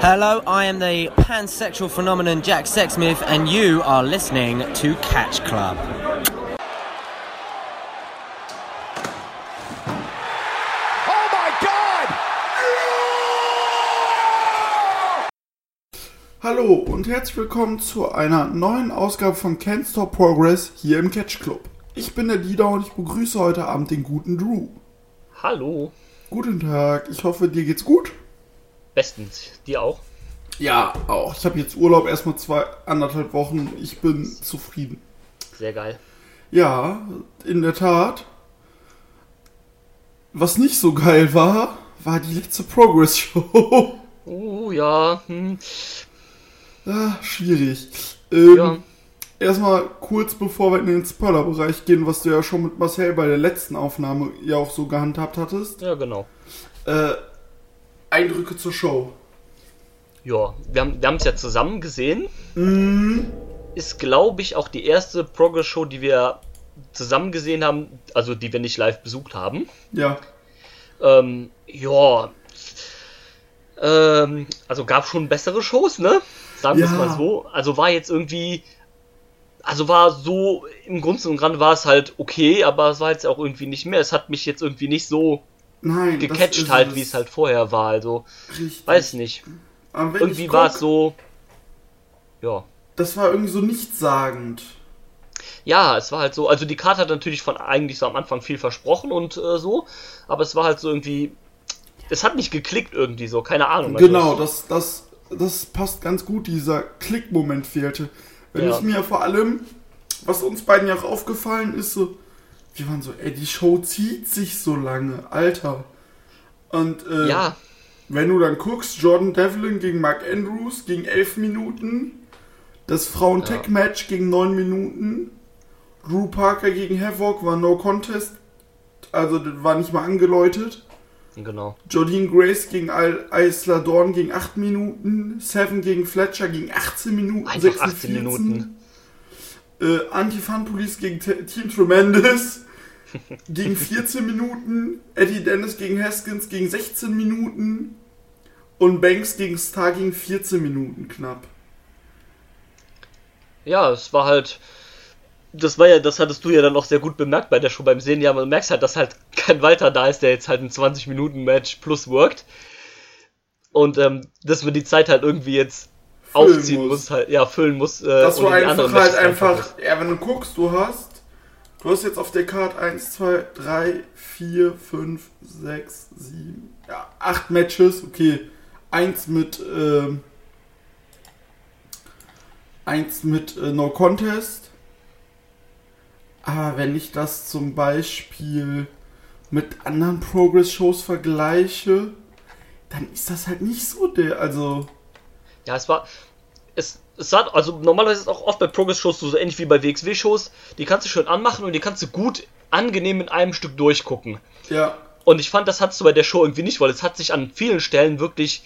Hello, I am the pansexual phenomenon Jack Sexsmith, and you are listening to Catch Club. Oh my God! Hallo und herzlich willkommen zu einer neuen Ausgabe von Can't Stop Progress hier im Catch Club. Ich bin der Dieter und ich begrüße heute Abend den guten Drew. Hallo. Guten Tag, ich hoffe dir geht's gut. Bestens. Dir auch? Ja, auch. Ich habe jetzt Urlaub erstmal zwei, anderthalb Wochen. Ich bin zufrieden. Sehr geil. Ja, in der Tat. Was nicht so geil war, war die letzte Progress Show. Uh, ja. Hm. ah, schwierig. Ähm, Ja. Erstmal kurz bevor wir in den Spoiler-Bereich gehen, was du ja schon mit Marcel bei der letzten Aufnahme ja auch so gehandhabt hattest. Ja, genau. Äh, Eindrücke zur Show. Ja, wir haben es ja zusammen gesehen. Ist, glaube ich, auch die erste Progress-Show, die wir zusammen gesehen haben, also die wir nicht live besucht haben. Ja. Ähm, ja. Ähm, also gab schon bessere Shows, ne? Sagen wir es Ja. mal so. Also war jetzt irgendwie. Also war so, im Grunde und Ganzen war es halt okay, aber es war jetzt auch irgendwie nicht mehr. Es hat mich jetzt irgendwie nicht so Nein. gecatcht halt, wie es halt vorher war. Also, Richtig. weiß nicht. Irgendwie war es so. Ja. Das war irgendwie so nichtssagend. Ja, es war halt so. Also die Karte hat natürlich von eigentlich so am Anfang viel versprochen und äh, so, aber es war halt so irgendwie. Es hat nicht geklickt irgendwie so, keine Ahnung. also Genau, das, das, das passt ganz gut. Dieser Klickmoment fehlte. Wenn Ja. ich mir vor allem, was uns beiden ja auch aufgefallen ist, so, wir waren so, ey, die Show zieht sich so lange, Alter. Und äh, Ja, wenn du dann guckst, Jordan Devlin gegen Mark Andrews gegen 11 Minuten, das Frauen-Tech-Match gegen 9 Minuten, Drew Parker gegen Havoc war No Contest, also das war nicht mal angeläutet. genau. Jordine Grace gegen Isla Dawn gegen 8 Minuten, Seven gegen Fletcher gegen 18 Minuten, Einfach 18 Minuten. Äh, Anti-Fun Police gegen T Team Tremendous gegen 14 Minuten, Eddie Dennis gegen Haskins gegen 16 Minuten und Banks gegen Star gegen 14 Minuten knapp. Ja, es war halt. Das war ja, das hattest du ja dann auch sehr gut bemerkt bei der Show beim Sehen. Ja, man merkt halt, dass halt kein Walter da ist, der jetzt halt ein 20-Minuten-Match plus worked. Und ähm, dass man die Zeit halt irgendwie jetzt Füllen aufziehen muss. muss. halt, ja, füllen muss. Äh, Dass du und in die einfach halt Matches einfach, ja, wenn du guckst, du hast, du hast jetzt auf der Karte 1, 2, 3, 4, 5, 6, 7, ja, 8 Matches, okay. Eins mit, ähm, eins mit äh, No Contest. Aber wenn ich das zum Beispiel mit anderen Progress-Shows vergleiche, dann ist das halt nicht so der, also, Ja, es war. Es, es hat, also normalerweise ist es auch oft bei Progress-Shows so, so ähnlich wie bei WXW-Shows. Die kannst du schön anmachen und die kannst du gut angenehm in einem Stück durchgucken. ja, Und ich fand, das hattest du bei der Show irgendwie nicht, weil es hat sich an vielen Stellen wirklich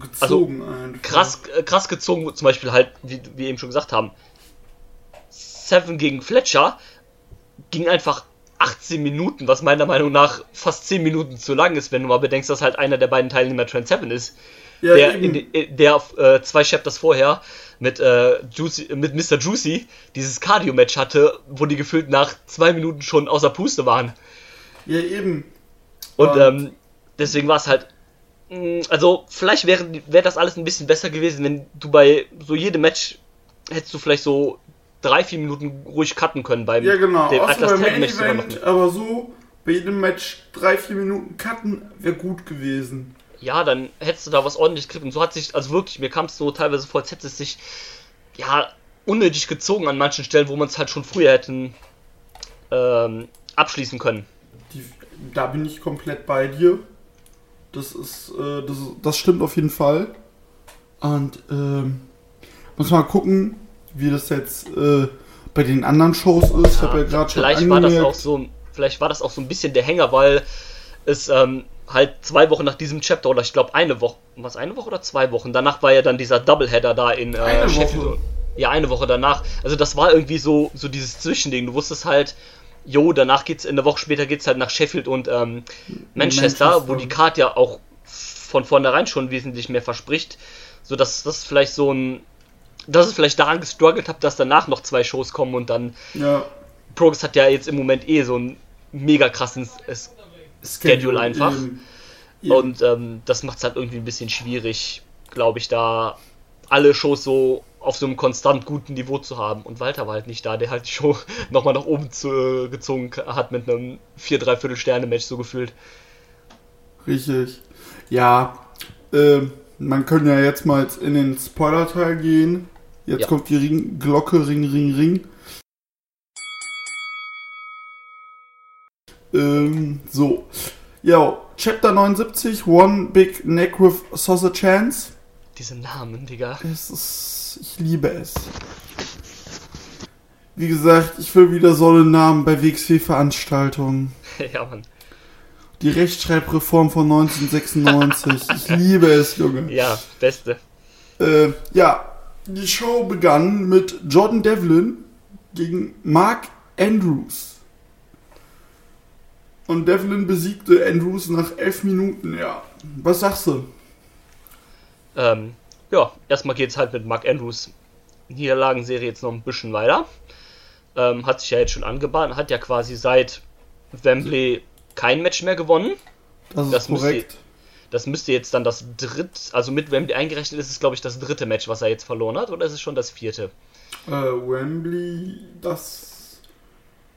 gezogen einfach. krass, äh, krass gezogen. Zum Beispiel halt, wie wie wir eben schon gesagt haben, Seven gegen Fletcher ging einfach 18 Minuten, was meiner Meinung nach fast 10 Minuten zu lang ist, wenn du mal bedenkst, dass halt einer der beiden Teilnehmer Trent Seven ist. Ja, der, in, äh, der äh, zwei Chapters vorher mit, äh, Juicy, mit Mr. Juicy dieses Cardio-Match hatte, wo die gefühlt nach zwei Minuten schon außer Puste waren. Ja, eben. Und Und- ähm, deswegen war es halt. mh, Also, vielleicht wäre wär das alles ein bisschen besser gewesen, wenn du bei so jedem Match hättest du vielleicht so drei, vier Minuten ruhig cutten können beim Ja, genau. dem Außer Atlas beim Main Event, aber so bei jedem Match drei, vier Minuten cutten wäre gut gewesen. Ja, dann hättest du da was ordentlich gekriegt. Und so hat sich, also wirklich, mir kam es so teilweise vor, als hätte es sich, ja, unnötig gezogen an manchen Stellen, wo man es halt schon früher hätten ähm, abschließen können. Die, da bin ich komplett bei dir. Das ist, äh, das, das stimmt auf jeden Fall. Und ähm, muss mal gucken, wie das jetzt äh, bei den anderen Shows ist. ich habe ja gerade schon vielleicht war das auch so, vielleicht war das auch so ein bisschen der Hänger, weil es ähm, halt zwei Wochen nach diesem Chapter oder ich glaube eine Woche, was eine Woche oder zwei Wochen danach war ja dann dieser Doubleheader da in äh, Eine Sheffield. Woche. Ja, eine Woche danach. Also das war irgendwie so so dieses Zwischending. Du wusstest halt, jo, danach geht's eine Woche später geht's halt nach Sheffield und ähm, Manchester, Manchester. wo die Card ja auch von vornherein schon wesentlich mehr verspricht, sodass das vielleicht so ein, dass es vielleicht daran gestruggelt hat, dass danach noch zwei Shows kommen und dann Ja. Progress hat ja jetzt im Moment eh so einen mega krassen Schedule einfach. Eben. Eben. Und ähm, das macht es halt irgendwie ein bisschen schwierig, glaube ich, da alle Shows so auf so einem konstant guten Niveau zu haben. Und Walter war halt nicht da, der halt die Show nochmal nach oben zu, äh, gezogen hat mit einem 4 3 Viertel Sterne Match so gefühlt. Richtig. Ja, ähm, man kann ja jetzt mal in den Spoiler-Teil gehen. Jetzt Ja. kommt die Ring Glocke, Ring, Ring, Ring. Ähm, so. Ja, Chapter 79, One Big Neck with Sausage Chance. Diese Namen, Digga. Es ist, ich liebe es. Wie gesagt, ich will wieder so einen Namen bei WXW-Veranstaltungen. ja, Mann. Die Rechtschreibreform von 1996. Ich liebe es, Junge. Ja, beste. Äh, ja, die Show begann mit Jordan Devlin gegen Mark Andrews. Und Devlin besiegte Andrews nach elf Minuten, ja. Was sagst du? Ähm, ja, erstmal geht's halt mit Mark Andrews Niederlagenserie jetzt noch ein bisschen weiter. Ähm, hat sich ja jetzt schon angebahnt, hat ja quasi seit Wembley kein Match mehr gewonnen. Das ist Das müsste- korrekt. Das müsste jetzt dann das dritte, also mit Wembley eingerechnet ist es, glaube ich, das dritte Match, was er jetzt verloren hat, oder ist es schon das vierte? Äh, Wembley, das.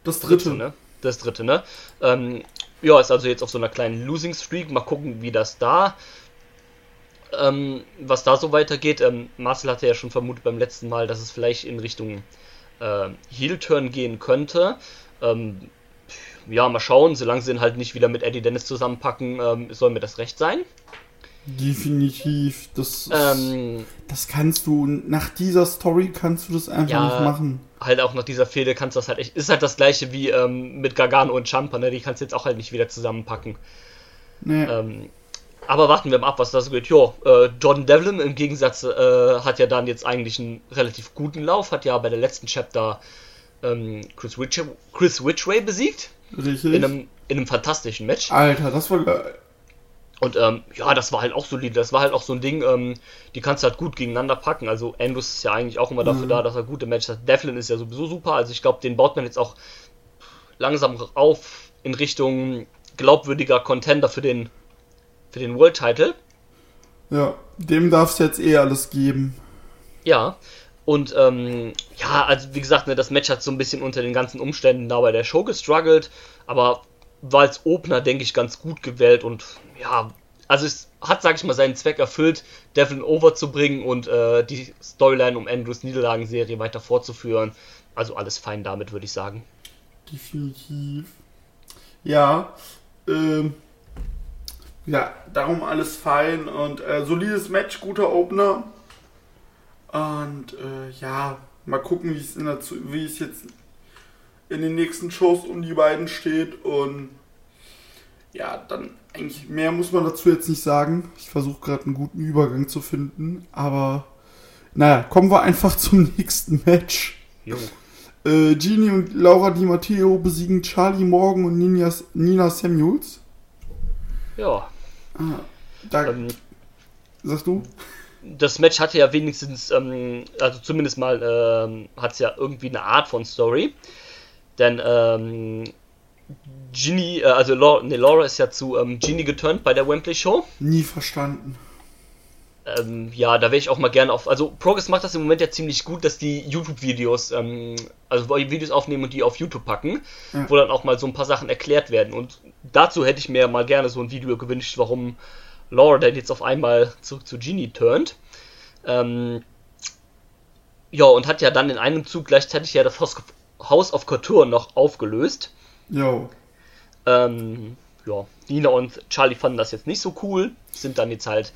Das dritte. ne? Das dritte, ne? Ähm, ja, ist also jetzt auf so einer kleinen Losing Streak. Mal gucken, wie das da, ähm, was da so weitergeht. Ähm, Marcel hatte ja schon vermutet beim letzten Mal, dass es vielleicht in Richtung äh, Heel-Turn gehen könnte. Ähm, ja, mal schauen. Solange sie ihn halt nicht wieder mit Eddie Dennis zusammenpacken, ähm, soll mir das recht sein. Definitiv. Das, ist- Ähm, das kannst du, nach dieser Story kannst du das einfach Ja. nicht machen. Halt auch nach dieser Fehde kannst du das halt echt. Ist halt das gleiche wie ähm, mit Gargano und Champa, ne? Die kannst du jetzt auch halt nicht wieder zusammenpacken. Nee. Ähm, aber warten wir mal ab, was da so geht. Jo, äh, Jordan Devlin im Gegensatz äh, hat ja dann jetzt eigentlich einen relativ guten Lauf, hat ja bei der letzten Chapter ähm, Chris, Witch Chris Witchway besiegt. Richtig. In einem, in einem fantastischen Match. Alter, das war geil. Und ähm, ja, das war halt auch solide. Das war halt auch so ein Ding, ähm, die kannst du halt gut gegeneinander packen. Also Andrews ist ja eigentlich auch immer dafür Mhm. da, dass er gute Matches hat. Devlin ist ja sowieso super. Also ich glaube, den baut man jetzt auch langsam auf in Richtung glaubwürdiger Contender für den für den World Title. Ja, dem darf's jetzt eh alles geben. Ja. Und ähm, ja, also wie gesagt, ne, das Match hat so ein bisschen unter den ganzen Umständen da bei der Show gestruggelt, aber war als Opener, denke ich, ganz gut gewählt und ja, also es hat, sag ich mal, seinen Zweck erfüllt, Devlin over zu bringen und äh, die Storyline um Andrews Niederlagenserie weiter fortzuführen. Also alles fein damit, würde ich sagen. Definitiv. Ja, ähm, ja, darum alles fein und äh, solides Match, guter Opener. Und äh, ja, mal gucken, wie es jetzt in den nächsten Shows um die beiden steht und ja, dann eigentlich mehr muss man dazu jetzt nicht sagen. Ich versuche gerade einen guten Übergang zu finden, aber naja, kommen wir einfach zum nächsten Match. Jo. Äh, Genie und Laura Di Matteo besiegen Charlie Morgan und Nina, Nina Samuels. Ja. Da, Ähm, sagst du? das Match hatte ja wenigstens, ähm, also zumindest mal ähm, hat es ja irgendwie eine Art von Story. Denn ähm, Ginny, äh, also Laura, nee, Laura ist ja zu ähm, Ginny geturnt bei der Wembley Show. Nie verstanden. Ähm, ja, da wäre ich auch mal gerne auf. Also Progress macht das im Moment ja ziemlich gut, dass die YouTube-Videos, ähm, also Videos aufnehmen und die auf YouTube packen, Ja. wo dann auch mal so ein paar Sachen erklärt werden. Und dazu hätte ich mir mal gerne so ein Video gewünscht, warum Laura denn jetzt auf einmal zurück zu Genie turnt. Ähm, ja, und hat ja dann in einem Zug gleichzeitig ja das of, House of Couture noch aufgelöst. Jo. Ähm, ja, Nina und Charlie fanden das jetzt nicht so cool, sind dann jetzt halt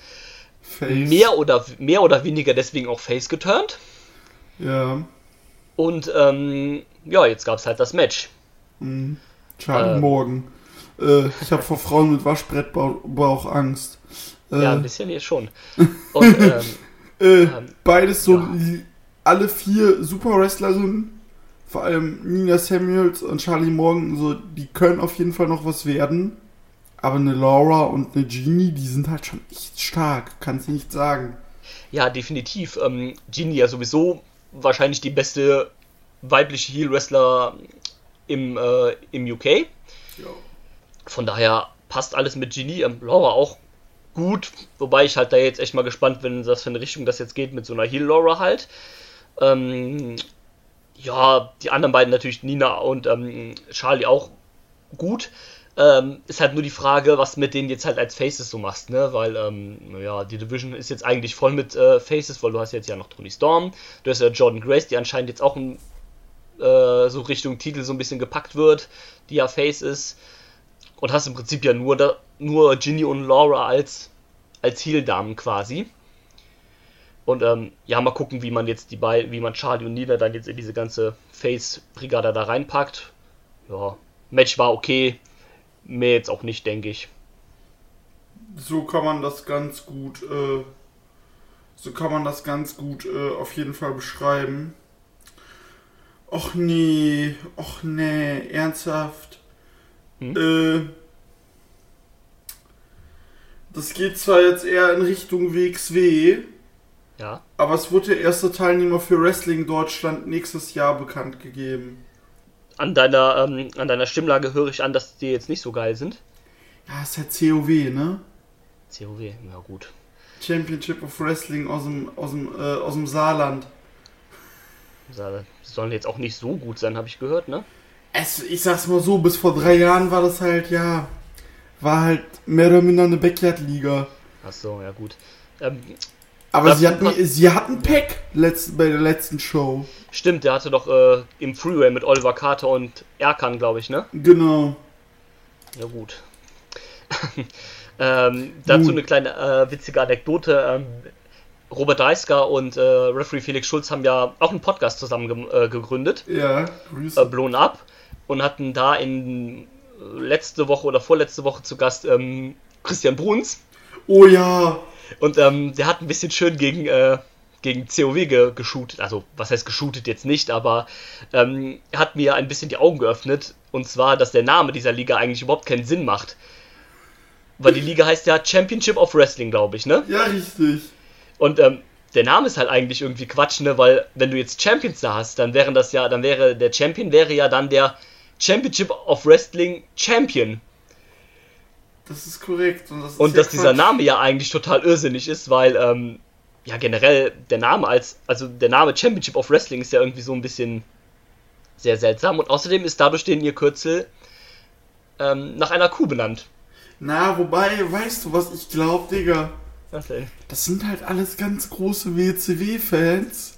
Face. mehr oder, mehr oder weniger deswegen auch face geturnt. Ja. Und ähm, ja, jetzt gab es halt das Match. Mhm. Charlie Ähm. Morgan. Äh, ich habe vor Frauen mit Waschbrettbauch Angst. Äh, Ja, ein bisschen hier schon. Und ähm, äh, ähm, beides so, ja. alle vier Super Wrestlerinnen, vor allem Nina Samuels und Charlie Morgan, so, die können auf jeden Fall noch was werden. Aber eine Laura und eine Genie, die sind halt schon echt stark, kannst du nicht sagen. Ja, definitiv. Ähm, Genie ja sowieso wahrscheinlich die beste weibliche Heel-Wrestler im, äh, im UK. Ja. Von daher passt alles mit Genie. Ähm, Laura auch gut, wobei ich halt da jetzt echt mal gespannt bin, was für eine Richtung das jetzt geht mit so einer Heel-Laura halt. Ähm, ja, die anderen beiden natürlich, Nina und ähm, Charlie auch gut. Ähm, ist halt nur die Frage, was mit denen jetzt halt als Faces so machst, ne? Weil, ähm, ja, die Division ist jetzt eigentlich voll mit äh, Faces, weil du hast jetzt ja noch Tony Storm, du hast ja Jordan Grace, die anscheinend jetzt auch in, äh, so Richtung Titel so ein bisschen gepackt wird, die ja Face ist. Und hast im Prinzip ja nur, da, nur Ginny und Laura als, als Heel-Damen quasi. Und ähm, ja, mal gucken, wie man jetzt die beiden, wie man Charlie und Nina dann jetzt in diese ganze Face-Brigade da reinpackt. Ja, Match war okay, mehr jetzt auch nicht, denke ich. So kann man das ganz gut, äh, so kann man das ganz gut äh, auf jeden Fall beschreiben. Och nee, och nee, ernsthaft. Hm? Äh, das geht zwar jetzt eher in Richtung WXW, Ja, aber es wird der erste Teilnehmer für Wrestling Deutschland nächstes Jahr bekannt gegeben. an deiner, ähm, an deiner Stimmlage höre ich an, dass die jetzt nicht so geil sind. Ja, ist ja COW, ne? COW, ja gut. Championship of Wrestling aus dem, aus dem, äh, aus dem Saarland. Sie sollen jetzt auch nicht so gut sein, habe ich gehört, ne? Es, ich sag's mal so, bis vor drei Jahren war das halt, ja, war halt mehr oder minder eine Backyard-Liga. Ach so, ja gut. Ähm, Aber Das sie hatten, sie hatten Pack letzt, bei der letzten Show. stimmt, der hatte doch äh, im Freeway mit Oliver Carter und Erkan, glaube ich, ne? Genau. Ja gut. ähm, dazu Nun. eine kleine äh, witzige Anekdote. Ähm, Robert Dreisker und äh, Referee Felix Schulz haben ja auch einen Podcast zusammen ge äh, gegründet, Ja, äh, Grüße. Blown Up, und hatten da in äh, letzte Woche oder vorletzte Woche zu Gast ähm, Christian Bruns. Oh ja. Und ähm, der hat ein bisschen schön gegen, äh, gegen COW ge geshootet. Also, was heißt geshootet jetzt nicht, aber ähm, er hat mir ein bisschen die Augen geöffnet. Und zwar, dass der Name dieser Liga eigentlich überhaupt keinen Sinn macht. Weil die Liga heißt ja Championship of Wrestling, glaube ich, ne? Ja, richtig. Und ähm, der Name ist halt eigentlich irgendwie Quatsch, ne? Weil wenn du jetzt Champions da hast, dann wären das ja, dann wäre der Champion wäre ja dann der Championship of Wrestling Champion. Das ist korrekt. Und, das ist Und dass dieser Quatsch. Name ja eigentlich total irrsinnig ist, weil, ähm, ja, generell der Name als, also der Name Championship of Wrestling ist ja irgendwie so ein bisschen sehr seltsam und außerdem ist dadurch den ihr Kürzel ähm, nach einer Kuh benannt. Na, wobei, weißt du, was ich glaube, Digga? Was denn? Das sind halt alles ganz große WCW-Fans.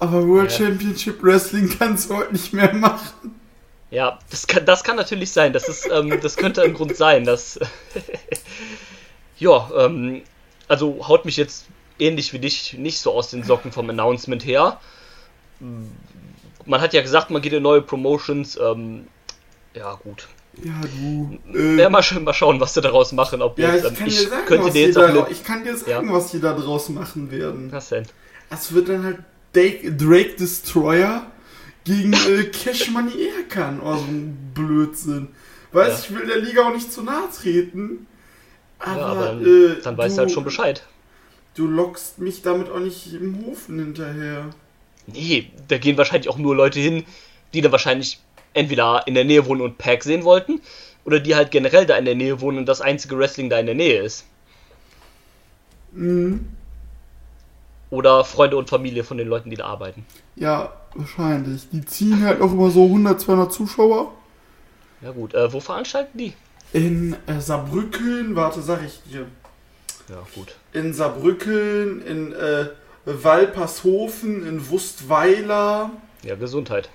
Aber World Ja. Championship Wrestling kannst du heute nicht mehr machen. Ja, das kann, das kann natürlich sein. Das ist, ähm, das könnte ein Grund sein, dass. ja, ähm, also haut mich jetzt ähnlich wie dich nicht so aus den Socken vom Announcement her. Man hat ja gesagt, man geht in neue Promotions. Ähm, ja, gut. Ja, du. Ja, Äh, mal, schön, mal schauen, was sie daraus machen. Ob ja, jetzt, ich ähm, kann dir sagen, könnte was dir die jetzt auch da, eine, ich kann dir sagen, Ja. was die da draus machen werden. Was denn? Es wird dann halt Drake Destroyer gegen äh, Cash Money Erkan. Oh, so ein Blödsinn. Weißt Ja. ich will der Liga auch nicht zu nahe treten. Aber, Ja, aber dann, äh, dann weißt du, du halt schon Bescheid. Du lockst mich damit auch nicht im Hofen hinterher. Nee, da gehen wahrscheinlich auch nur Leute hin, die da wahrscheinlich entweder in der Nähe wohnen und Pack sehen wollten, oder die halt generell da in der Nähe wohnen und das einzige Wrestling da in der Nähe ist. Mhm. Oder Freunde und Familie von den Leuten, die da arbeiten. Ja, wahrscheinlich. Die ziehen halt auch immer so 100, 200 Zuschauer. Ja gut, äh, wo veranstalten die? In äh, Saarbrücken, warte, sag ich dir. Ja gut. In Saarbrücken, in äh, Walpershofen, in Wustweiler, Ja, Gesundheit.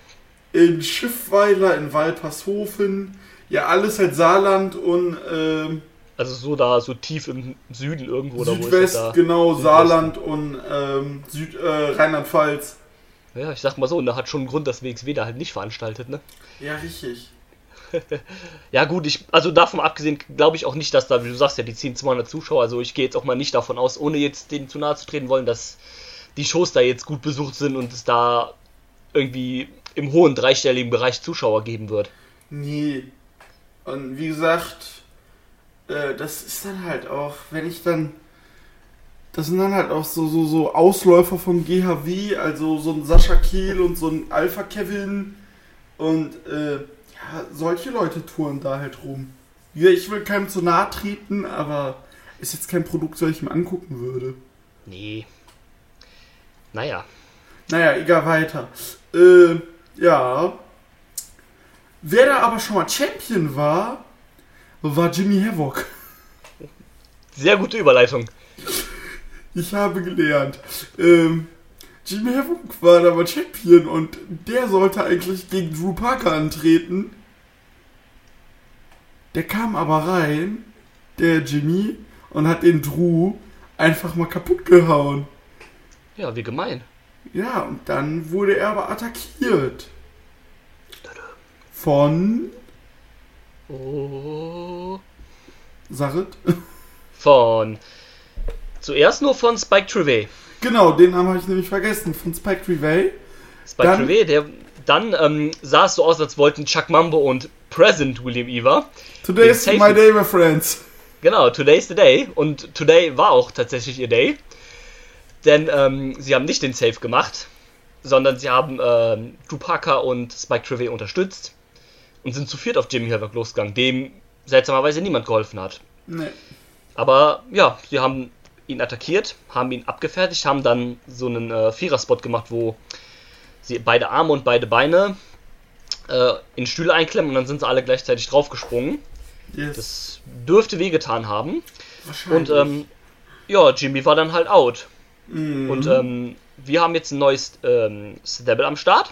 in Schiffweiler, in Walpershofen. Ja, alles halt Saarland und ähm, Also so da, so tief im Süden irgendwo, oder wo ist Südwest, da? genau, Südwest. Saarland und ähm, Süd, äh, Rheinland-Pfalz. Ja, ich sag mal so, und da hat schon einen Grund, dass WXW da halt nicht veranstaltet, ne? Ja, richtig. Ja gut, ich, also davon abgesehen glaube ich auch nicht, dass da, wie du sagst ja, die ziehen 200 Zuschauer, also ich gehe jetzt auch mal nicht davon aus, ohne jetzt denen zu nahe zu treten wollen, dass die Shows da jetzt gut besucht sind und es da irgendwie im hohen dreistelligen Bereich Zuschauer geben wird. Nee. Und wie gesagt, äh, das ist dann halt auch, wenn ich dann. Das sind dann halt auch so, so, so Ausläufer vom GHW, also so ein Sascha Kehl und so ein Alpha Kevin und äh, ja, solche Leute touren da halt rum. Ja, ich will keinem zu nahe treten, aber ist jetzt kein Produkt, das ich mir angucken würde. Nee. Naja. Naja, egal weiter. Äh, ja. Wer da aber schon mal Champion war, war Jimmy Havoc. Sehr gute Überleitung. Ich habe gelernt. Ähm, Jimmy Havoc war da mal Champion und der sollte eigentlich gegen Drew Parker antreten. Der kam aber rein, der Jimmy, und hat den Drew einfach mal kaputt gehauen. Ja, wie gemein. Ja, und dann wurde er aber attackiert. Von Oh. Sarit. Von. Zuerst nur von Spike Trivey. Genau, den Namen habe ich nämlich vergessen. Von Spike Trivey. Spike Dann- Trivey, der. Dann ähm, sah es so aus, als wollten Chuck Mambo und Present William Eva. Today's Den my Safe- day, my friends. Genau, today's the day. Und today war auch tatsächlich ihr Day. Denn ähm, sie haben nicht den Save gemacht, sondern sie haben ähm, Parker und Spike Trivey unterstützt und sind zu viert auf Jimmy Havoc losgegangen, dem seltsamerweise niemand geholfen hat. Nee. Aber ja, sie haben ihn attackiert, haben ihn abgefertigt, haben dann so einen äh, Vierer-Spot gemacht, wo sie beide Arme und beide Beine äh, in Stühle einklemmen und dann sind sie alle gleichzeitig draufgesprungen. Yes. Das dürfte wehgetan haben. Und Wahrscheinlich. ähm, ja, Jimmy war dann halt out. Mhm. Und ähm, wir haben jetzt ein neues ähm, Stable am Start.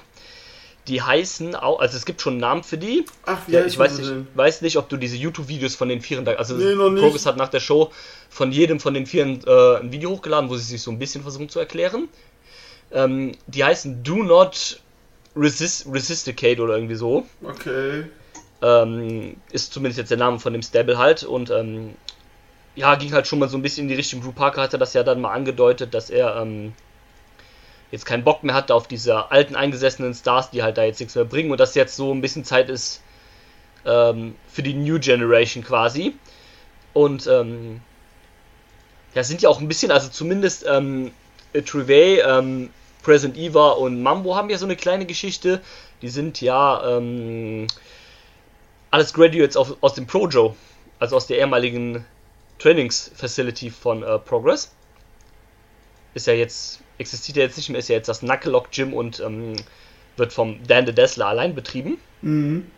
Die heißen auch, also es gibt schon einen Namen für die. Ach, wie Ja, heißen ich weiß nicht, weiß nicht, ob du diese YouTube-Videos von den Vieren, da- also Nee. Progress hat nach der Show von jedem von den Vieren äh, ein Video hochgeladen, wo sie sich so ein bisschen versuchen zu erklären. Ähm, die heißen Do Not Resist, Resisticate oder irgendwie so. Okay. Ähm, ist zumindest jetzt der Name von dem Stable halt und ähm, ja, ging halt schon mal so ein bisschen in die Richtung. Drew Parker hatte das ja dann mal angedeutet, dass er ähm, jetzt keinen Bock mehr hatte auf diese alten eingesessenen Stars, die halt da jetzt nichts mehr bringen und dass jetzt so ein bisschen Zeit ist ähm, für die New Generation quasi. Und ähm, ja, sind ja auch ein bisschen, also zumindest ähm, Trivey, ähm, Present Eva und Mambo haben ja so eine kleine Geschichte. Die sind ja ähm, alles Graduates auf, aus dem Projo, also aus der ehemaligen Trainingsfacility von äh, Progress. Ist ja jetzt, existiert ja jetzt nicht mehr, ist ja jetzt das Knucklelock Gym und ähm, wird vom Dan the Dessler allein betrieben. Mhm.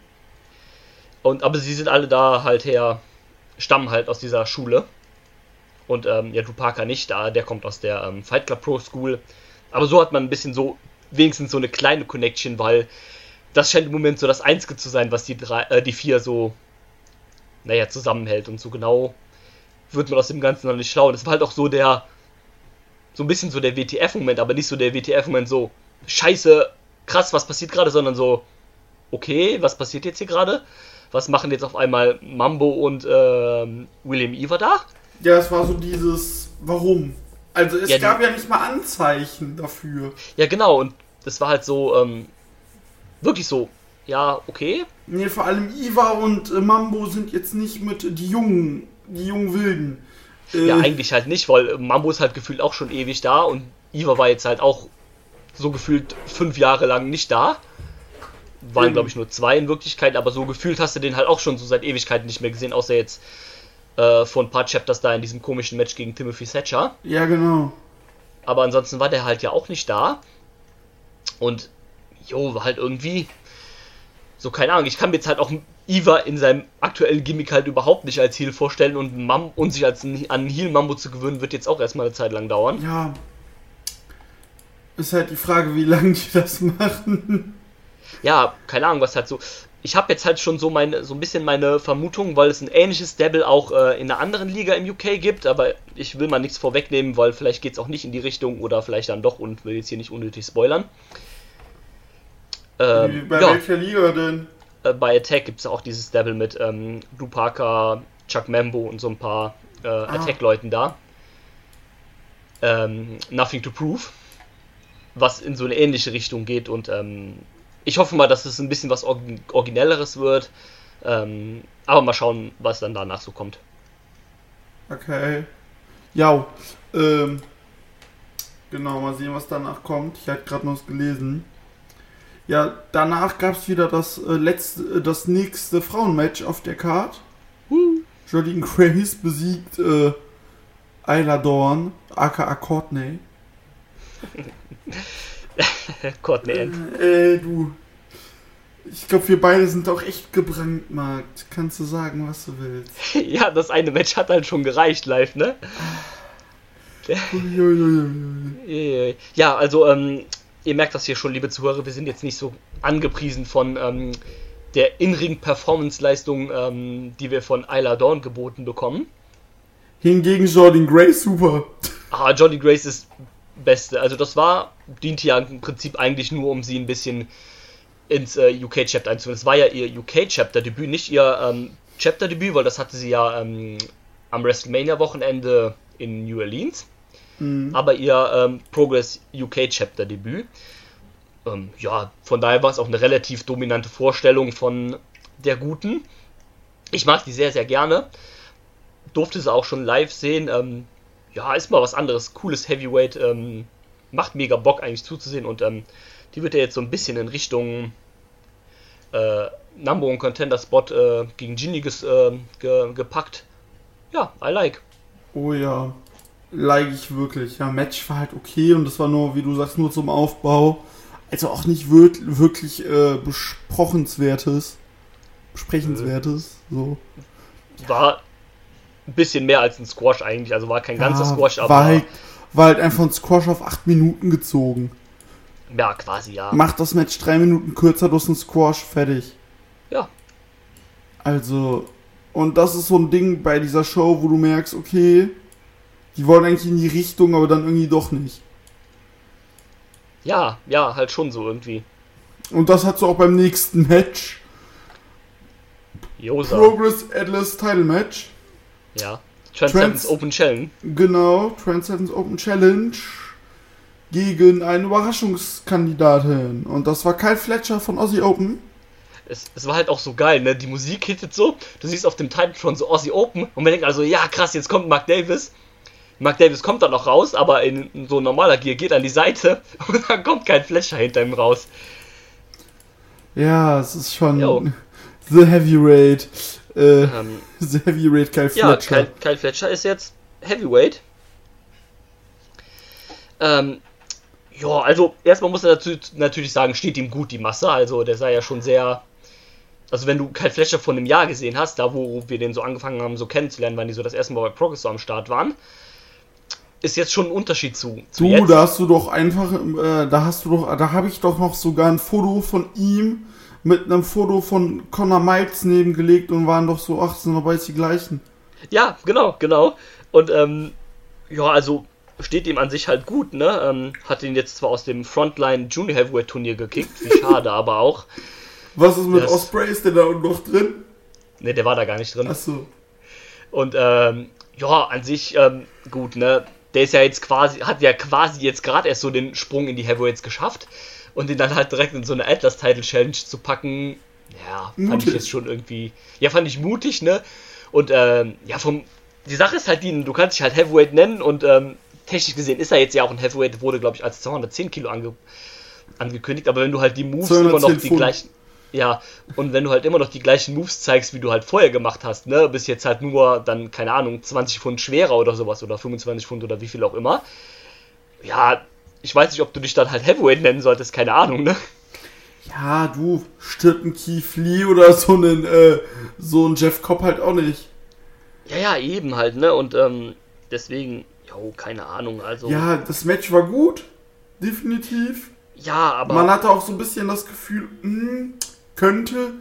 Und aber sie sind alle da halt her, stammen halt aus dieser Schule. Und ähm, ja, Drew Parker nicht, da der kommt aus der ähm, Fight Club Pro School. Aber so hat man ein bisschen so, wenigstens so eine kleine Connection, weil das scheint im Moment so das Einzige zu sein, was die drei, äh, die vier so, naja, zusammenhält. Und so genau wird man aus dem Ganzen noch nicht schlau. Das war halt auch so der, so ein bisschen so der WTF-Moment, aber nicht so der WTF-Moment so, scheiße, krass, was passiert gerade, sondern so, okay, was passiert jetzt hier gerade? Was machen jetzt auf einmal Mambo und ähm, William Eva da? Ja, es war so dieses, warum? Also es Ja, gab ja nicht mal Anzeichen dafür. Ja, genau, und das war halt so, ähm, wirklich so, ja, okay. Nee, vor allem Iva und äh, Mambo sind jetzt nicht mit die jungen, die jungen Wilden. Äh, Ja, eigentlich halt nicht, weil Mambo ist halt gefühlt auch schon ewig da und Eva war jetzt halt auch so gefühlt fünf Jahre lang nicht da. Waren, Eben. glaube ich, nur zwei in Wirklichkeit, aber so gefühlt hast du den halt auch schon so seit Ewigkeiten nicht mehr gesehen, außer jetzt äh, vor ein paar Chapters da in diesem komischen Match gegen Timothy Thatcher. ja, genau. Aber ansonsten war der halt ja auch nicht da. Und jo, war halt irgendwie so, keine Ahnung, ich kann mir jetzt halt auch Eva in seinem aktuellen Gimmick halt überhaupt nicht als Heel vorstellen und, Mam und sich als an Heel Mambo zu gewöhnen, wird jetzt auch erstmal eine Zeit lang dauern. Ja. Ist halt die Frage, wie lange die das machen. Ja, keine Ahnung, was halt so. Ich habe jetzt halt schon so meine, so ein bisschen meine Vermutung, weil es ein ähnliches Devil auch äh, in einer anderen Liga im UK gibt, aber ich will mal nichts vorwegnehmen, weil vielleicht geht es auch nicht in die Richtung oder vielleicht dann doch und will jetzt hier nicht unnötig spoilern. Ähm, Bei ja. welcher Liga denn? Äh, bei Attack gibt es auch dieses Devil mit ähm, Parker, Chuck Mambo und so ein paar äh, Attack-Leuten da. Ähm, Nothing to Prove. Was in so eine ähnliche Richtung geht und ähm, ich hoffe mal, dass es ein bisschen was Orgi- Originelleres wird. Ähm, aber mal schauen, was dann danach so kommt. Okay. Ja, ähm, genau, mal sehen, was danach kommt. Ich hatte gerade noch was gelesen. Ja, danach gab es wieder das äh, letzte, äh, das nächste Frauenmatch auf der Card. Uh. Jolene Grace besiegt äh, Ayla Dawn, aka Courtney. Courtney End. Äh, du. Ich glaube, wir beide sind auch echt gebrandmarkt. Kannst du sagen, was du willst. Ja, das eine Match hat halt schon gereicht live, ne? Uiuiui. Ja, also, ähm, ihr merkt das hier schon, liebe Zuhörer, wir sind jetzt nicht so angepriesen von ähm, der In-Ring-Performance-Leistung, ähm, die wir von Isla Dawn geboten bekommen. Hingegen Jordan Grace super. Ah, Johnny Grace ist Beste. Also das war, diente ja im Prinzip eigentlich nur, um sie ein bisschen ins äh, UK-Chapter einzuführen. Es war ja ihr UK-Chapter-Debüt, nicht ihr ähm, Chapter-Debüt, weil das hatte sie ja ähm, am WrestleMania-Wochenende in New Orleans. Aber ihr ähm, Progress UK-Chapter-Debüt. Ähm, ja, von daher war es auch eine relativ dominante Vorstellung von der Guten. Ich mag die sehr, sehr gerne. Durfte sie auch schon live sehen. Ähm, ja, ist mal was anderes. Cooles Heavyweight. Ähm, macht mega Bock eigentlich zuzusehen. Und ähm, die wird ja jetzt so ein bisschen in Richtung äh, Number One Contender Spot äh, gegen Ginny ges, äh, ge, gepackt. Ja, I like. Oh ja. Like ich wirklich. Ja, Match war halt okay und das war nur, wie du sagst, nur zum Aufbau. Also auch nicht wir wirklich äh, besprochenswertes. Besprechenswertes. So. War ein bisschen mehr als ein Squash eigentlich. Also war kein ganzer Ja, Squash, aber war halt, war halt einfach ein Squash auf 8 Minuten gezogen. ja, quasi ja. Macht das Match 3 Minuten kürzer, du hast einen Squash, fertig. Ja, Also, und das ist so ein Ding bei dieser Show, wo du merkst, okay, die wollen eigentlich in die Richtung, aber dann irgendwie doch nicht. ja, ja, halt schon so irgendwie. Und das hat so auch beim nächsten Match. Josa. Progress Atlas Title Match. Ja. Trans Trans- Open Challenge. Genau, Transcendence Open Challenge gegen eine Überraschungskandidatin. Und das war Kyle Fletcher von Aussie Open. Es, es war halt auch so geil, ne? Die Musik hittet so. Du siehst auf dem Titletron so Aussie Open und man denkt also, ja krass, jetzt kommt Mark Davis. Mark Davis kommt dann noch raus, aber in, so normaler Gear geht an die Seite und dann kommt kein Flasher hinter ihm raus. Ja, es ist schon Jo. The Heavyweight. Äh, Ähm, The Heavyweight Kyle ja, Fletcher. Kyle, Kyle Fletcher ist jetzt Heavyweight. Ähm, ja, also erstmal muss er dazu natürlich sagen, steht ihm gut die Masse. Also der sei ja schon sehr. Also wenn du Kyle Fletcher vor einem Jahr gesehen hast, da wo wir den so angefangen haben, so kennenzulernen, wann die so das erste Mal bei Progress so am Start waren, ist jetzt schon ein Unterschied zu, zu Du, jetzt. da hast du doch einfach, äh, da hast du doch, da habe ich doch noch sogar ein Foto von ihm mit einem Foto von Connor Miles nebengelegt und waren doch so, ach, sind doch beides die gleichen. Ja, genau, genau. Und ähm, ja, also steht ihm an sich halt gut, ne? Ähm, hat ihn jetzt zwar aus dem Frontline Junior Heavyweight Turnier gekickt, wie schade, aber auch. Was ist mit Das- Osprey? Ist der da noch drin? Ne, der war da gar nicht drin. Achso. Und ähm, ja, an sich ähm, gut, ne? Der ist ja jetzt quasi, hat ja quasi jetzt gerade erst so den Sprung in die Heavyweights geschafft und ihn dann halt direkt in so eine Atlas Title Challenge zu packen, ja, fand Mutig. ich jetzt schon irgendwie, ja, fand ich mutig, ne? Und ähm, ja, vom, die Sache ist halt die, du kannst dich halt Heavyweight nennen und ähm, technisch gesehen ist er jetzt ja auch ein Heavyweight, wurde glaube ich als 210 Kilo ange, angekündigt, aber wenn du halt die Moves immer noch 210 die Pfund. gleichen, ja, und wenn du halt immer noch die gleichen Moves zeigst, wie du halt vorher gemacht hast, ne, bist jetzt halt nur dann, keine Ahnung, 20 Pfund schwerer oder sowas oder 25 Pfund oder wie viel auch immer. Ja, ich weiß nicht, ob du dich dann halt Heavyweight nennen solltest, keine Ahnung, ne? Ja, du, stirbt ein Keith Lee oder so einen, äh, so ein Jeff Cobb halt auch nicht. Ja, ja, eben halt, ne? Und ähm, deswegen, jo, keine Ahnung, also. Ja, das Match war gut. Definitiv. ja aber. Man hatte auch so ein bisschen das Gefühl, hm, könnte,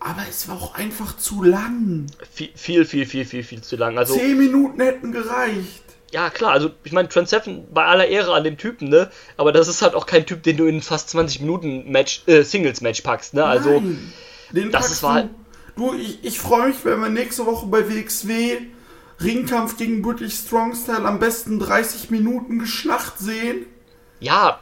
aber es war auch einfach zu lang. viel, viel, viel, viel, viel, viel zu lang. Also, Zehn Minuten hätten gereicht. ja, klar, also, ich meine, Trent Seven bei aller Ehre an dem Typen, ne? Aber das ist halt auch kein Typ, den du in fast 20 Minuten Match, äh, Singles-Match packst, ne? Also, Nein, den das ist halt- du. Ich, ich freue mich, wenn wir nächste Woche bei WXW Ringkampf gegen British Strong Style am besten 30 Minuten Geschlacht sehen. ja,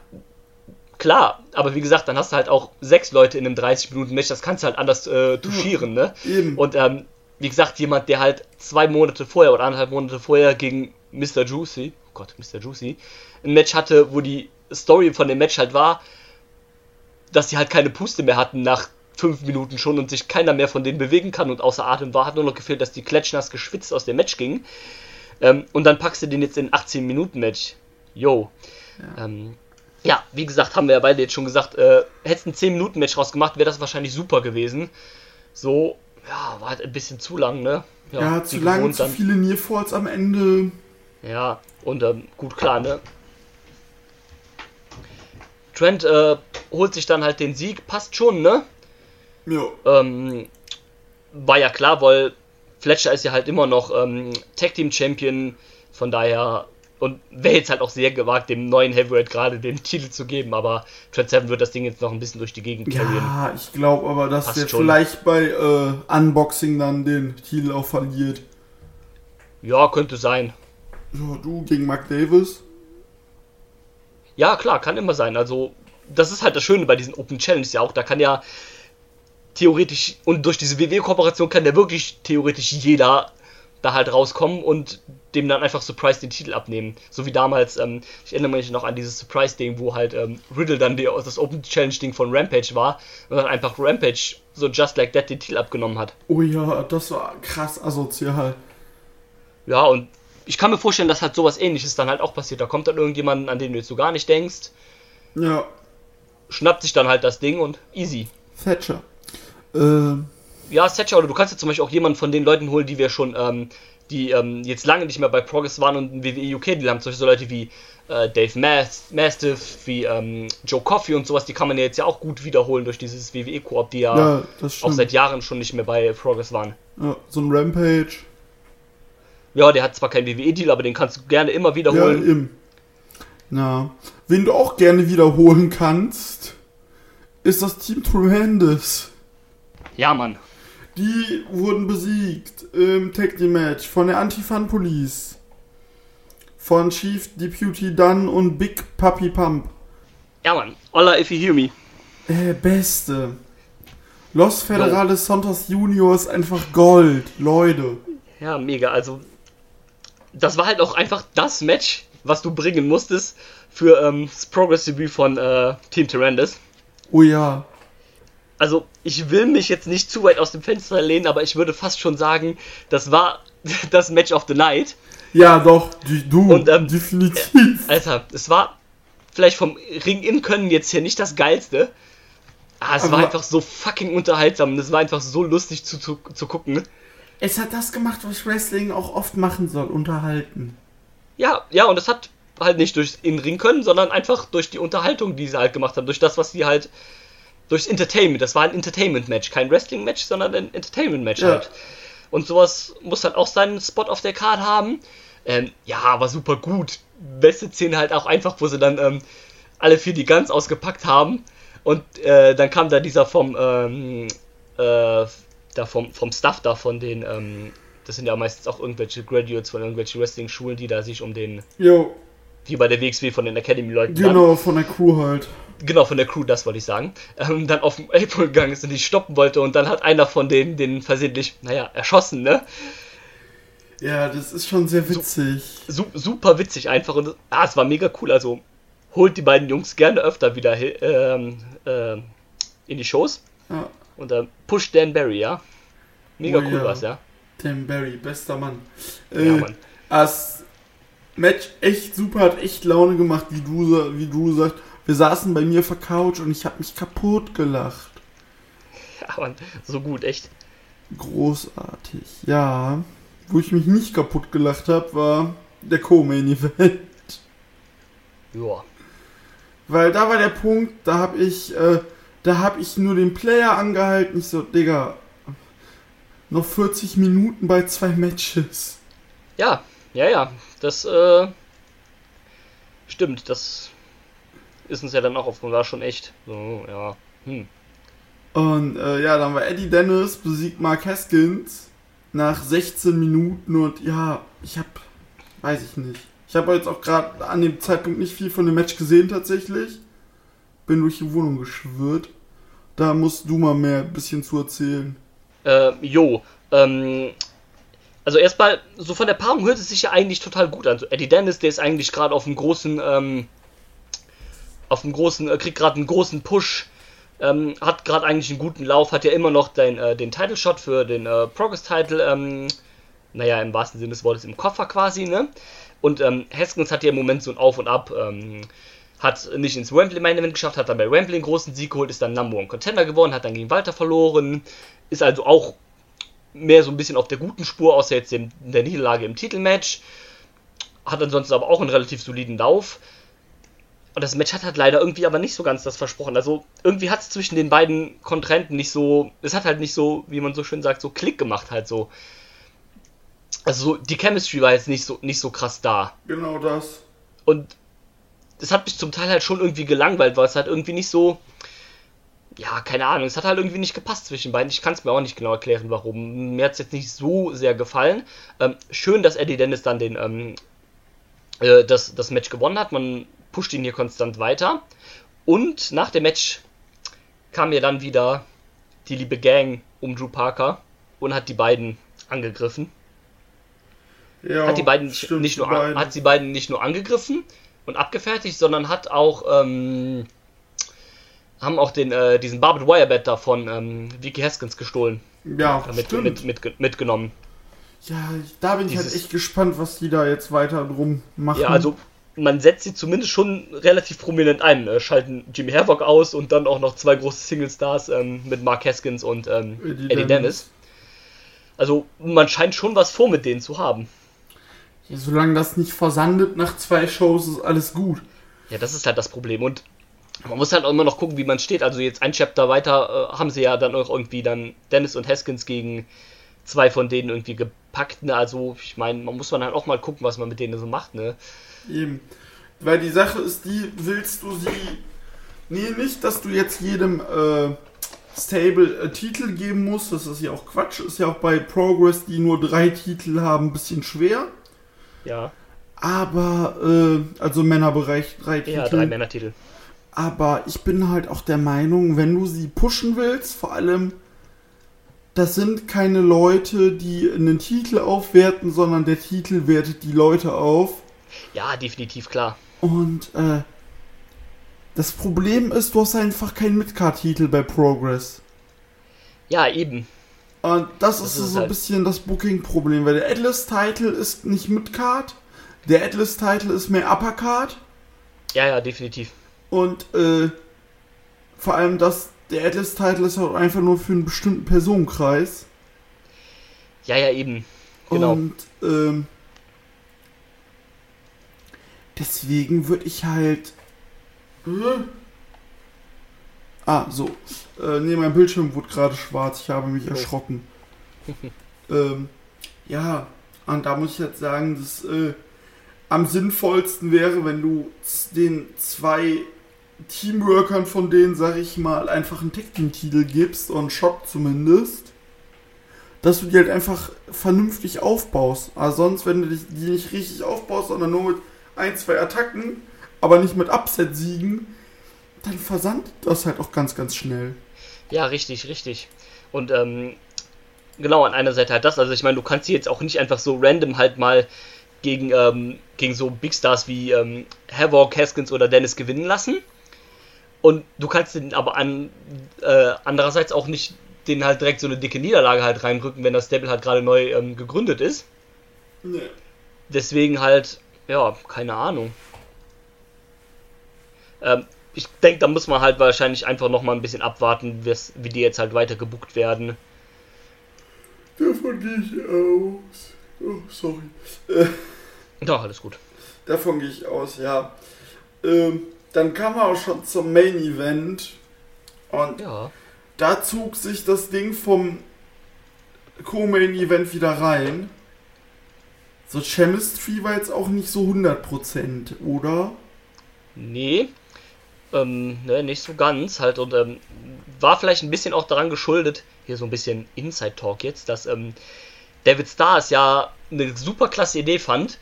klar, aber wie gesagt, dann hast du halt auch sechs Leute in einem 30-Minuten-Match, das kannst du halt anders äh, touchieren, ne? Eben. Und ähm, wie gesagt, jemand, der halt zwei Monate vorher oder anderthalb Monate vorher gegen Mr. Juicy, oh Gott, Mr. Juicy, ein Match hatte, wo die Story von dem Match halt war, dass sie halt keine Puste mehr hatten nach fünf Minuten schon und sich keiner mehr von denen bewegen kann und außer Atem war, hat nur noch gefehlt, dass die klatschnass geschwitzt aus dem Match gingen. Ähm, und dann packst du den jetzt in 18 Minuten Match. Yo. Ja. Ähm, ja, wie gesagt, haben wir ja beide jetzt schon gesagt, äh, hättest ein 10 Minuten Match rausgemacht, wäre das wahrscheinlich super gewesen. So, ja, war halt ein bisschen zu lang, ne? Ja, ja zu lang, zu viele Nearfalls am Ende. Ja, und ähm, gut, klar, ne? Trent äh, holt sich dann halt den Sieg, passt schon, ne? Ja. Ähm, war ja klar, weil Fletcher ist ja halt immer noch ähm, Tag Team Champion, von daher und wäre jetzt halt auch sehr gewagt, dem neuen Heavyweight gerade den Titel zu geben, aber Trent Seven wird das Ding jetzt noch ein bisschen durch die Gegend carryen. Ja, ich glaube aber, dass Passt der schon. vielleicht bei äh, Unboxing dann den Titel auch verliert. Ja, könnte sein. Ja, du gegen Mark Davis? Ja, klar, kann immer sein. Also, das ist halt das Schöne bei diesen Open Challenges ja auch. Da kann ja theoretisch, und durch diese WWE-Kooperation kann ja wirklich theoretisch jeder da halt rauskommen und dem dann einfach Surprise den Titel abnehmen. So wie damals, ähm, ich erinnere mich noch an dieses Surprise-Ding, wo halt ähm, Riddle dann die, das Open Challenge-Ding von Rampage war und dann einfach Rampage so just like that den Titel abgenommen hat. Oh ja, das war krass asozial. Ja, und ich kann mir vorstellen, dass halt sowas ähnliches dann halt auch passiert. Da kommt dann irgendjemand, an den du jetzt so gar nicht denkst. Ja. Schnappt sich dann halt das Ding und easy. Thatcher. Ähm ja, Thatcher, oder du kannst ja zum Beispiel auch jemanden von den Leuten holen, die wir schon, ähm, die ähm, jetzt lange nicht mehr bei Progress waren und ein WWE UK, die haben zum Beispiel so Leute wie äh, Dave Mast Mastiff, wie ähm, Joe Coffey und sowas, die kann man ja jetzt ja auch gut wiederholen durch dieses WWE-Koop, die ja, ja auch seit Jahren schon nicht mehr bei Progress waren. Ja, so ein Rampage. Ja, der hat zwar keinen WWE-Deal, aber den kannst du gerne immer wiederholen. Ja, im. Na, wen du auch gerne wiederholen kannst, ist das Team Tremendous. Ja, Mann. Die wurden besiegt im Tag Team Match von der Anti-Fun Police. Von Chief Deputy Dunn und Big Puppy Pump. Ja, Mann. Olla, if you hear me. Äh, beste. Los Federales. Santos Junior ist einfach Gold, Leute. Ja, mega. Also, das war halt auch einfach das Match, was du bringen musstest für ähm, das Progress Debüt von äh, Team Tyrandus. Oh ja also ich will mich jetzt nicht zu weit aus dem Fenster lehnen, aber ich würde fast schon sagen, das war das Match of the Night. Ja, doch, du, Und, ähm, definitiv. Alter, es war vielleicht vom Ring-In-Können jetzt hier nicht das geilste. Ah, es aber war einfach so fucking unterhaltsam. Es war einfach so lustig zu, zu, zu gucken. Es hat das gemacht, was Wrestling auch oft machen soll, unterhalten. Ja, ja, und es hat halt nicht durch In-Ring können, sondern einfach durch die Unterhaltung, die sie halt gemacht haben, durch das, was sie halt durchs Entertainment. Das war ein Entertainment-Match, kein Wrestling-Match, sondern ein Entertainment-Match ja. halt. Und sowas muss halt auch seinen Spot auf der Card haben. Ähm, ja, war super gut. Beste Szene halt auch einfach, wo sie dann ähm, alle vier die Guns ausgepackt haben. Und äh, dann kam da dieser vom, ähm, äh, da vom, vom Staff da von den, ähm, das sind ja meistens auch irgendwelche Graduates von irgendwelchen Wrestling-Schulen, die da sich um den, jo. wie bei der WXW von den Academy-Leuten. Genau, dann. von der Crew halt genau, von der Crew, das wollte ich sagen, ähm, dann auf den April gegangen ist und die stoppen wollte und dann hat einer von denen den versehentlich, naja, erschossen, ne? Ja, das ist schon sehr witzig. Su super witzig einfach und ah, es war mega cool. Also holt die beiden Jungs gerne öfter wieder ähm, äh, in die Shows. Ja. Und dann äh, push Dan Barry, ja. Mega oh, cool ja. was, ja. Dan Barry, bester Mann. Äh, ja, Mann. Das Match echt super, hat echt Laune gemacht, wie du, wie du sagst. Wir saßen bei mir auf der Couch und ich habe mich kaputt gelacht. Ja, Mann, so gut, echt. Großartig, ja. Wo ich mich nicht kaputt gelacht habe, war der Co-Main-Event. Ja. Weil da war der Punkt, da habe ich, äh, da habe ich nur den Player angehalten. Ich so, Digga, noch 40 Minuten bei zwei Matches. Ja, ja, ja. Das, äh, stimmt. Das ist uns ja dann auch aufgrund war schon echt. So, ja. Hm. Und äh, ja, dann war Eddie Dennis besiegt Mark Haskins nach 16 Minuten und ja, ich hab, weiß ich nicht. Ich habe jetzt auch gerade an dem Zeitpunkt nicht viel von dem Match gesehen tatsächlich. Bin durch die Wohnung geschwirrt. Da musst du mal mehr ein bisschen zu erzählen. Äh, jo, ähm, also erstmal, so von der Paarung hört es sich ja eigentlich total gut an. So Eddie Dennis, der ist eigentlich gerade auf einem großen, ähm, auf einem großen, äh, kriegt gerade einen großen Push, ähm, hat gerade eigentlich einen guten Lauf, hat ja immer noch den, äh, den Title Shot für den äh, Progress-Title, ähm, naja, im wahrsten Sinne des Wortes im Koffer quasi, ne? Und ähm, Haskins hat ja im Moment so ein Auf und Ab, ähm, hat nicht ins Wembley Main Event geschafft, hat dann bei Wembley einen großen Sieg geholt, ist dann Number One Contender geworden, hat dann gegen Walter verloren, ist also auch mehr so ein bisschen auf der guten Spur, außer jetzt in der Niederlage im Titelmatch. Hat ansonsten aber auch einen relativ soliden Lauf. Und das Match hat halt leider irgendwie aber nicht so ganz das versprochen. Also irgendwie hat es zwischen den beiden Kontrahenten nicht so, es hat halt nicht so, wie man so schön sagt, so Klick gemacht halt so. Also so, die Chemistry war jetzt nicht so, nicht so krass da. Genau das. Und es hat mich zum Teil halt schon irgendwie gelangweilt, weil es halt irgendwie nicht so, ja, keine Ahnung, es hat halt irgendwie nicht gepasst zwischen beiden. Ich kann es mir auch nicht genau erklären, warum. Mir hat es jetzt nicht so sehr gefallen. Ähm, schön, dass Eddie Dennis dann den, ähm, äh, das, das Match gewonnen hat. Man pusht ihn hier konstant weiter. Und nach dem Match kam ja dann wieder die liebe Gang um Drew Parker und hat die beiden angegriffen. Ja, hat die beiden stimmt, nicht nur beiden. hat die beiden nicht nur angegriffen und abgefertigt, sondern hat auch ähm, haben auch den äh, diesen Barbed Wire Bat da von ähm, Vicky Haskins gestohlen, ja, mit, stimmt. mit, mit, mitgenommen. ja, da bin ich halt echt gespannt, was die da jetzt weiter drum machen. Ja, also man setzt sie zumindest schon relativ prominent ein. Äh, schalten Jimmy Havoc aus und dann auch noch zwei große Single Stars ähm, mit Mark Haskins und ähm, Eddie Eddie, Dennis. Dennis. Also man scheint schon was vor mit denen zu haben. Ja, solange das nicht versandet nach zwei Shows, ist alles gut. Ja, das ist halt das Problem. Und man muss halt auch immer noch gucken, wie man steht. Also jetzt ein Chapter weiter äh, haben sie ja dann auch irgendwie dann Dennis und Haskins gegen zwei von denen irgendwie gepackt. Ne? Also ich meine, man muss man halt auch mal gucken, was man mit denen so macht. Ne? Eben. Weil die Sache ist die, willst du sie. Nee, nicht, dass du jetzt jedem äh, Stable äh, Titel geben musst. Das ist ja auch Quatsch. Ist ja auch bei Progress, die nur drei Titel haben, ein bisschen schwer. Ja, Aber, äh, also Männerbereich drei ja, Titel. drei Männertitel. Aber ich bin halt auch der Meinung, wenn du sie pushen willst, vor allem, das sind keine Leute, die einen Titel aufwerten, sondern der Titel wertet die Leute auf. Ja, definitiv klar. Und äh, das Problem ist, du hast einfach keinen Midcard-Titel bei Progress. Ja, eben. Und das, Das ist, ist so ein halt- bisschen das Booking-Problem, weil der Atlas-Title ist nicht Midcard, der Atlas-Title ist mehr Uppercard Ja, ja, definitiv. und äh, vor allem das, der Atlas-Title ist auch einfach nur für einen bestimmten Personenkreis. Ja, ja, eben. Genau. Und ähm, deswegen würde ich halt. Äh, ah, so. Äh, nee, mein Bildschirm wurde gerade schwarz. Ich habe mich Oh. erschrocken. ähm, ja, und da muss ich jetzt sagen, dass äh, am sinnvollsten wäre, wenn du den zwei Teamworkern von denen, sag ich mal, einfach einen Tech-Team-Titel gibst, und Shot zumindest dass du die halt einfach vernünftig aufbaust. Also sonst, wenn du die nicht richtig aufbaust, sondern nur mit ein, zwei Attacken, aber nicht mit Upset-Siegen, dann versandet das halt auch ganz, ganz schnell. Ja, richtig, richtig. Und ähm, genau, an einer Seite halt das. Also ich meine, du kannst sie jetzt auch nicht einfach so random halt mal gegen, ähm, gegen so Big Stars wie ähm, Havoc, Haskins oder Dennis gewinnen lassen. Und du kannst den aber an, äh, andererseits auch nicht den halt direkt so eine dicke Niederlage halt reindrücken, wenn das Stable halt gerade neu ähm, gegründet ist. Nee. Deswegen halt, ja, keine Ahnung. Ähm, ich denke, da muss man halt wahrscheinlich einfach nochmal ein bisschen abwarten, wie die jetzt halt weiter gebuckt werden. Davon gehe ich aus. Oh, sorry. Äh, Ja, alles gut. davon gehe ich aus, ja. Ähm, dann kam er auch schon zum Main Event. Und Ja. da zog sich das Ding vom Co-Main Event wieder rein. So Chemistry war jetzt auch nicht so 100%, oder? Nee. Ähm, ne, nicht so ganz halt und ähm, war vielleicht ein bisschen auch daran geschuldet, hier so ein bisschen Inside Talk jetzt, dass ähm, David Stars ja eine super klasse Idee fand,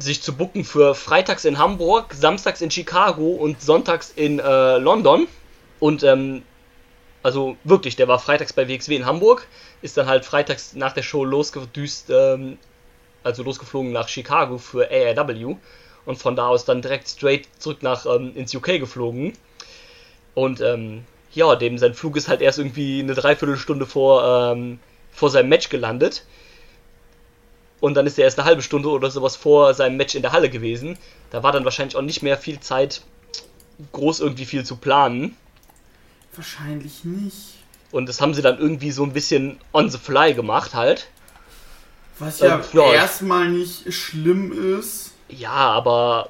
sich zu bucken für freitags in Hamburg, samstags in Chicago und sonntags in äh, London. Und ähm, Also wirklich, der war freitags bei WXW in Hamburg, ist dann halt freitags nach der Show losgedüst, ähm, also losgeflogen nach Chicago für ARW und von da aus dann direkt straight zurück nach ähm, ins UK geflogen. Und ähm, ja, dem sein Flug ist halt erst irgendwie eine Dreiviertelstunde vor, ähm, vor seinem Match gelandet. Und dann ist er erst eine halbe Stunde oder sowas vor seinem Match in der Halle gewesen. Da war dann wahrscheinlich auch nicht mehr viel Zeit, groß irgendwie viel zu planen. Wahrscheinlich nicht. Und das haben sie dann irgendwie so ein bisschen on the fly gemacht halt. Was ja, Ähm, ja, erstmal nicht schlimm ist. Ja, aber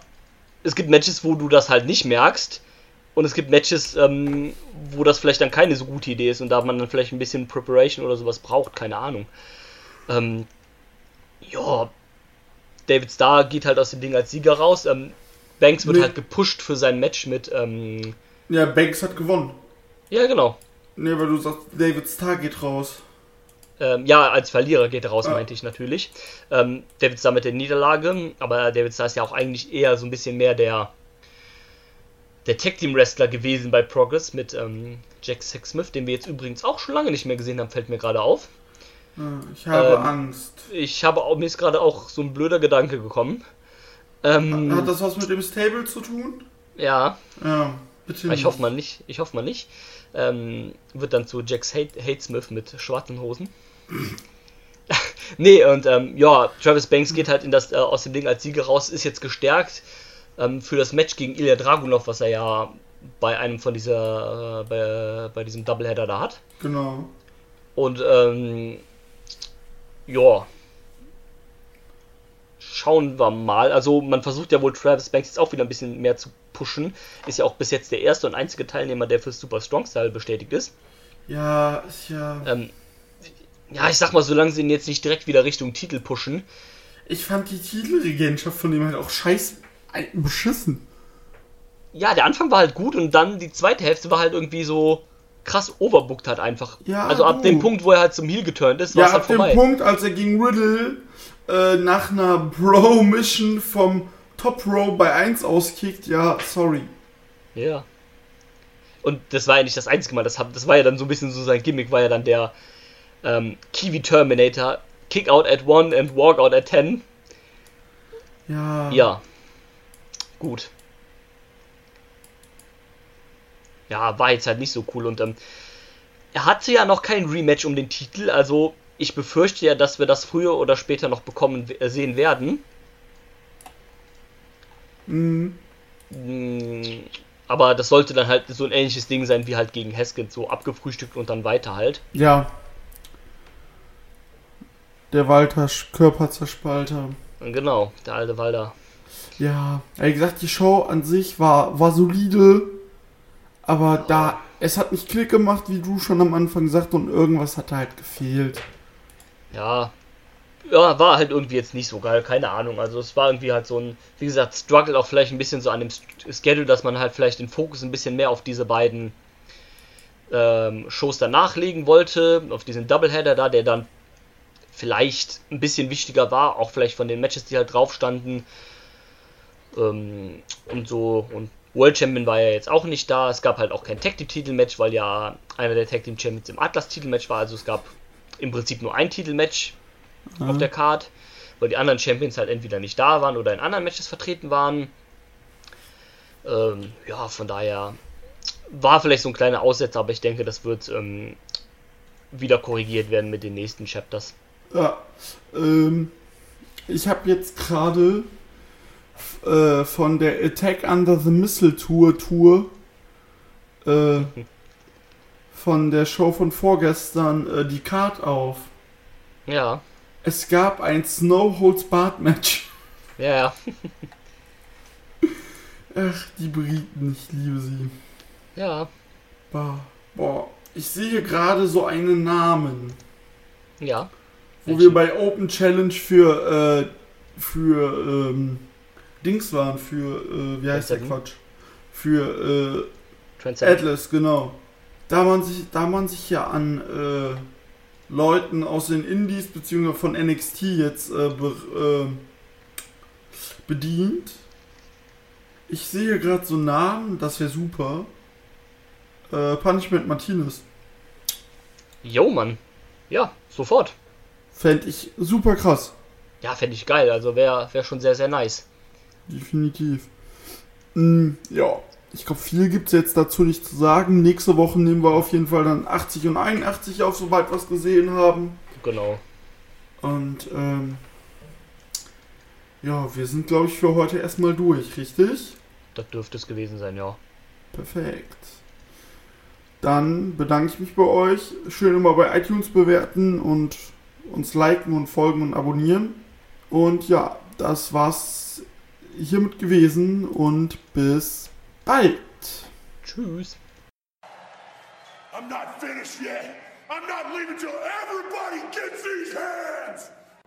es gibt Matches, wo du das halt nicht merkst. Und es gibt Matches, ähm, wo das vielleicht dann keine so gute Idee ist und da man dann vielleicht ein bisschen Preparation oder sowas braucht, keine Ahnung. Ähm, ja, David Starr geht halt aus dem Ding als Sieger raus. Ähm, Banks wird Nee. halt gepusht für sein Match mit, ähm, Ja, Banks hat gewonnen. ja genau. Ne, weil du sagst, David Starr geht raus. Ähm, ja, als Verlierer geht er raus, Ah. meinte ich natürlich. Ähm, David Starr mit der Niederlage, aber David Starr ist ja auch eigentlich eher so ein bisschen mehr der der Tag Team Wrestler gewesen bei Progress mit ähm, Jack Sexsmith, den wir jetzt übrigens auch schon lange nicht mehr gesehen haben, fällt mir gerade auf. Ich habe Ähm, Angst. Ich habe auch, mir ist gerade auch so ein blöder Gedanke gekommen. Ähm, Hat das was mit dem Stable zu tun? ja, Ja, bitte ich hoffe mal nicht. Ich hoffe mal nicht. Ähm, wird dann zu Jax Hate, Hatesmith mit schwarzen Hosen. nee, und ähm, ja, Travis Banks geht halt in das, äh, aus dem Ding als Sieger raus, ist jetzt gestärkt ähm, für das Match gegen Ilya Dragunov, was er ja bei einem von dieser, äh, bei, bei diesem Doubleheader da hat. Genau. Und ähm, ja. Schauen wir mal. Also man versucht ja wohl Travis Banks jetzt auch wieder ein bisschen mehr zu pushen. Ist ja auch bis jetzt der erste und einzige Teilnehmer, der für Super Strong Style bestätigt ist. Ja, ist ja. Ähm, ja, ich sag mal, solange sie ihn jetzt nicht direkt wieder Richtung Titel pushen. Ich fand die Titelregentschaft von ihm halt auch scheiß ein- beschissen. Ja, der Anfang war halt gut und dann die zweite Hälfte war halt irgendwie so krass overbooked halt einfach. Ja, also ab du. dem Punkt, wo er halt zum Heel geturnt ist, war Ja, es halt ab dem vorbei. Punkt, als er gegen Riddle äh, nach einer Bro-Mission vom Top Row bei 1 auskickt, ja, sorry. Ja. Und das war ja nicht das einzige Mal, das, hab, das war ja dann so ein bisschen so sein Gimmick, war ja dann der ähm, Kiwi Terminator, Kick out at 1 and walk out at 10. Ja. Ja. Gut. Ja, war jetzt halt nicht so cool und ähm, er hatte ja noch kein Rematch um den Titel, also ich befürchte ja, dass wir das früher oder später noch bekommen äh, sehen werden. Mhm. Mm, Aber das sollte dann halt so ein ähnliches Ding sein wie halt gegen Haskins, so abgefrühstückt und dann weiter halt. Ja. Der Walter Körperzerspalter. Genau, der alte Walder. Ja, wie gesagt, die Show an sich war, war solide, aber da, es hat nicht Klick gemacht, wie du schon am Anfang sagst, und irgendwas hat halt gefehlt. Ja. Ja, war halt irgendwie jetzt nicht so geil, keine Ahnung. Also es war irgendwie halt so ein, wie gesagt, Struggle auch vielleicht ein bisschen so an dem Schedule, dass man halt vielleicht den Fokus ein bisschen mehr auf diese beiden ähm, Shows danach legen wollte, auf diesen Doubleheader da, der dann vielleicht ein bisschen wichtiger war, auch vielleicht von den Matches, die halt drauf standen. Ähm, und so, und World Champion war ja jetzt auch nicht da. Es gab halt auch kein Tag Team Titelmatch, weil ja einer der Tag Team Champions im Atlas Titelmatch war. Also es gab im Prinzip nur ein Titelmatch auf der Card, weil die anderen Champions halt entweder nicht da waren oder in anderen Matches vertreten waren. Ähm, ja, von daher war vielleicht so ein kleiner Aussetzer, aber ich denke, das wird ähm, wieder korrigiert werden mit den nächsten Chapters. Ja, ähm, ich habe jetzt gerade äh, von der Attack Under the Missile Tour Tour äh, von der Show von vorgestern äh, die Card auf. Ja, Es gab ein Snow Holds Barred Match. ja, ja. Ach, die Briten, ich liebe sie. Ja, Boah, boah. ich sehe gerade so einen Namen, ja. wo wir bei Open Challenge für äh, für ähm, Dings waren, für äh, wie heißt der? Quatsch? Für äh. Atlas, genau. Da man sich, da man sich ja an äh, Leuten aus den Indies beziehungsweise von NXT jetzt äh, be, äh, bedient. Ich sehe gerade so Namen, das wäre super. Äh, Punishment Martinez. Jo, Mann. Ja, sofort. Fände ich super krass. Ja, fände ich geil. Also wäre wär schon sehr, sehr nice. Definitiv. Mm, ja, ich glaube, viel gibt es jetzt dazu nicht zu sagen. Nächste Woche nehmen wir auf jeden Fall dann 80 und 81 auf, sobald wir es gesehen haben. Genau. Und ähm, ja, wir sind, glaube ich, für heute erstmal durch, richtig? Das dürfte es gewesen sein, ja. Perfekt. Dann bedanke ich mich bei euch. Schön immer bei iTunes bewerten und uns liken und folgen und abonnieren. Und ja, das war's hiermit gewesen und bis bald. Tschüss. I'm not finished yet. I'm not leaving till everybody gets these hands.